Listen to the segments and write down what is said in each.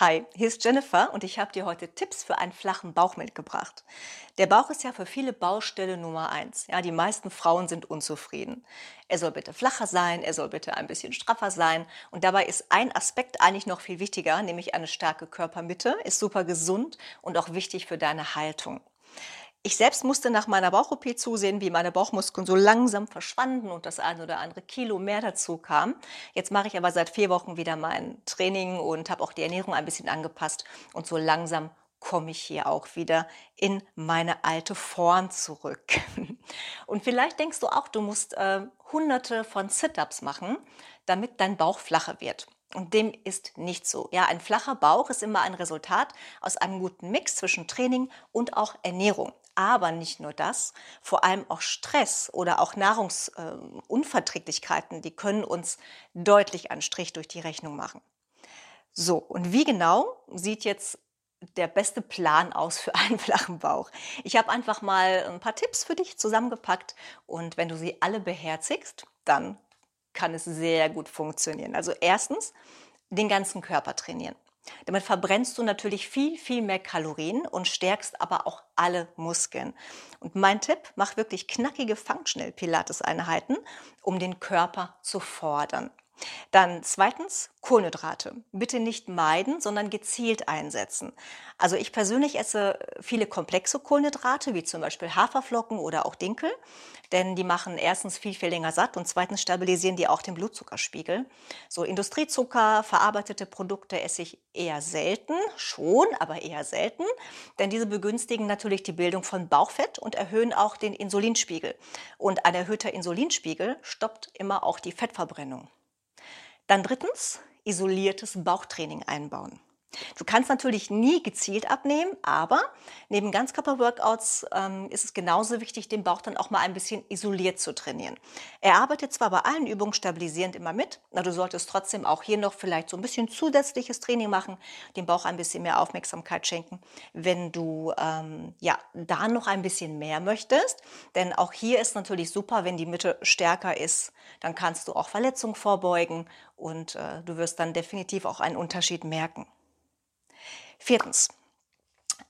Hi, hier ist Jennifer und ich habe dir heute Tipps für einen flachen Bauch mitgebracht. Der Bauch ist ja für viele Baustelle Nummer eins. Ja, die meisten Frauen sind unzufrieden. Er soll bitte flacher sein, er soll bitte ein bisschen straffer sein. Und dabei ist ein Aspekt eigentlich noch viel wichtiger, nämlich eine starke Körpermitte, ist super gesund und auch wichtig für deine Haltung. Ich selbst musste nach meiner Bauch-OP zusehen, wie meine Bauchmuskeln so langsam verschwanden und das ein oder andere Kilo mehr dazu kam. Jetzt mache ich aber seit vier Wochen wieder mein Training und habe auch die Ernährung ein bisschen angepasst und so langsam komme ich hier auch wieder in meine alte Form zurück. Und vielleicht denkst du auch, du musst äh, hunderte von Sit-ups machen, damit dein Bauch flacher wird. Und dem ist nicht so. Ja, ein flacher Bauch ist immer ein Resultat aus einem guten Mix zwischen Training und auch Ernährung. Aber nicht nur das, vor allem auch Stress oder auch Nahrungsunverträglichkeiten, äh, die können uns deutlich einen Strich durch die Rechnung machen. So, und wie genau sieht jetzt der beste Plan aus für einen flachen Bauch? Ich habe einfach mal ein paar Tipps für dich zusammengepackt und wenn du sie alle beherzigst, dann kann es sehr gut funktionieren. Also erstens, den ganzen Körper trainieren. Damit verbrennst du natürlich viel, viel mehr Kalorien und stärkst aber auch alle Muskeln. Und mein Tipp, mach wirklich knackige Functional Pilates Einheiten, um den Körper zu fordern. Dann zweitens Kohlenhydrate. Bitte nicht meiden, sondern gezielt einsetzen. Also ich persönlich esse viele komplexe Kohlenhydrate, wie zum Beispiel Haferflocken oder auch Dinkel, denn die machen erstens viel, viel länger satt und zweitens stabilisieren die auch den Blutzuckerspiegel. So Industriezucker, verarbeitete Produkte esse ich eher selten, schon, aber eher selten, denn diese begünstigen natürlich die Bildung von Bauchfett und erhöhen auch den Insulinspiegel. Und ein erhöhter Insulinspiegel stoppt immer auch die Fettverbrennung. Dann drittens, isoliertes Bauchtraining einbauen. Du kannst natürlich nie gezielt abnehmen, aber neben Ganzkörper-Workouts ähm, ist es genauso wichtig, den Bauch dann auch mal ein bisschen isoliert zu trainieren. Er arbeitet zwar bei allen Übungen stabilisierend immer mit, aber du solltest trotzdem auch hier noch vielleicht so ein bisschen zusätzliches Training machen, dem Bauch ein bisschen mehr Aufmerksamkeit schenken, wenn du ähm, ja da noch ein bisschen mehr möchtest. Denn auch hier ist natürlich super, wenn die Mitte stärker ist, dann kannst du auch Verletzungen vorbeugen und äh, du wirst dann definitiv auch einen Unterschied merken. Viertens.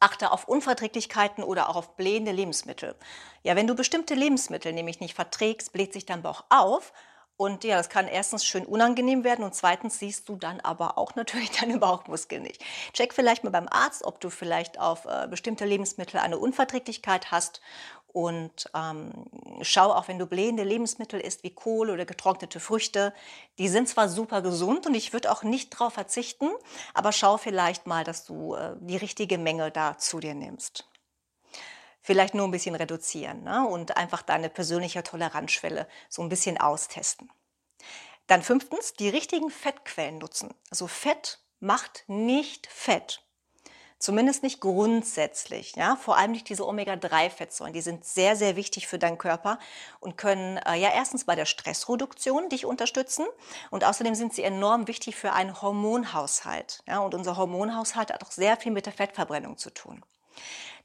Achte auf Unverträglichkeiten oder auch auf blähende Lebensmittel. Ja, wenn du bestimmte Lebensmittel nämlich nicht verträgst, bläht sich dein Bauch auf und ja, das kann erstens schön unangenehm werden und zweitens siehst du dann aber auch natürlich deine Bauchmuskeln nicht. Check vielleicht mal beim Arzt, ob du vielleicht auf äh, bestimmte Lebensmittel eine Unverträglichkeit hast und ähm, schau auch, wenn du blähende Lebensmittel isst, wie Kohl oder getrocknete Früchte. Die sind zwar super gesund und ich würde auch nicht darauf verzichten, aber schau vielleicht mal, dass du äh, die richtige Menge da zu dir nimmst. Vielleicht nur ein bisschen reduzieren ne? und einfach deine persönliche Toleranzschwelle so ein bisschen austesten. Dann fünftens, die richtigen Fettquellen nutzen. Also Fett macht nicht Fett. Zumindest nicht grundsätzlich. Ja? Vor allem nicht diese Omega-3-Fettsäuren. Die sind sehr, sehr wichtig für deinen Körper und können äh, ja erstens bei der Stressreduktion dich unterstützen und außerdem sind sie enorm wichtig für einen Hormonhaushalt. Ja? Und unser Hormonhaushalt hat auch sehr viel mit der Fettverbrennung zu tun.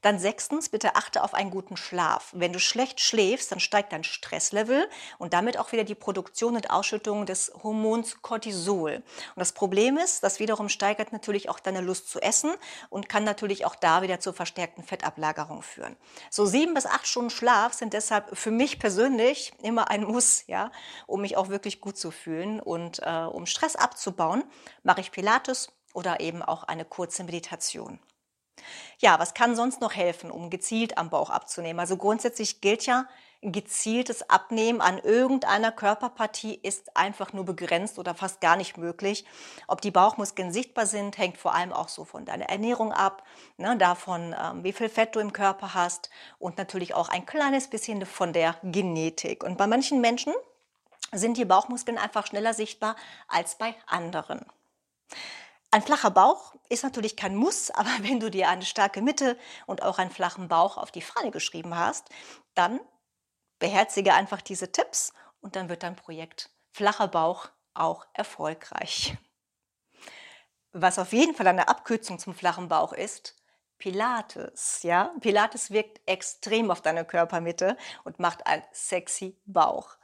Dann sechstens, bitte achte auf einen guten Schlaf. Wenn du schlecht schläfst, dann steigt dein Stresslevel und damit auch wieder die Produktion und Ausschüttung des Hormons Cortisol. Und das Problem ist, das wiederum steigert natürlich auch deine Lust zu essen und kann natürlich auch da wieder zur verstärkten Fettablagerung führen. So sieben bis acht Stunden Schlaf sind deshalb für mich persönlich immer ein Muss, ja, um mich auch wirklich gut zu fühlen und äh, um Stress abzubauen, mache ich Pilates oder eben auch eine kurze Meditation. Ja, was kann sonst noch helfen, um gezielt am Bauch abzunehmen? Also grundsätzlich gilt ja, gezieltes Abnehmen an irgendeiner Körperpartie ist einfach nur begrenzt oder fast gar nicht möglich. Ob die Bauchmuskeln sichtbar sind, hängt vor allem auch so von deiner Ernährung ab, ne, davon, ähm, wie viel Fett du im Körper hast und natürlich auch ein kleines bisschen von der Genetik. Und bei manchen Menschen sind die Bauchmuskeln einfach schneller sichtbar als bei anderen. Ein flacher Bauch ist natürlich kein Muss, aber wenn du dir eine starke Mitte und auch einen flachen Bauch auf die Fahne geschrieben hast, dann beherzige einfach diese Tipps und dann wird dein Projekt flacher Bauch auch erfolgreich. Was auf jeden Fall eine Abkürzung zum flachen Bauch ist, Pilates, ja? Pilates wirkt extrem auf deine Körpermitte und macht einen sexy Bauch.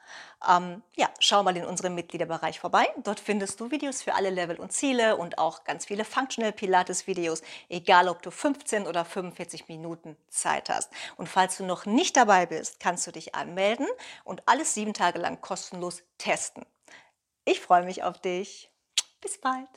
Ähm, ja, schau mal in unserem Mitgliederbereich vorbei. Dort findest du Videos für alle Level und Ziele und auch ganz viele Functional Pilates Videos, egal ob du 15 oder 45 Minuten Zeit hast. Und falls du noch nicht dabei bist, kannst du dich anmelden und alles sieben Tage lang kostenlos testen. Ich freue mich auf dich. Bis bald.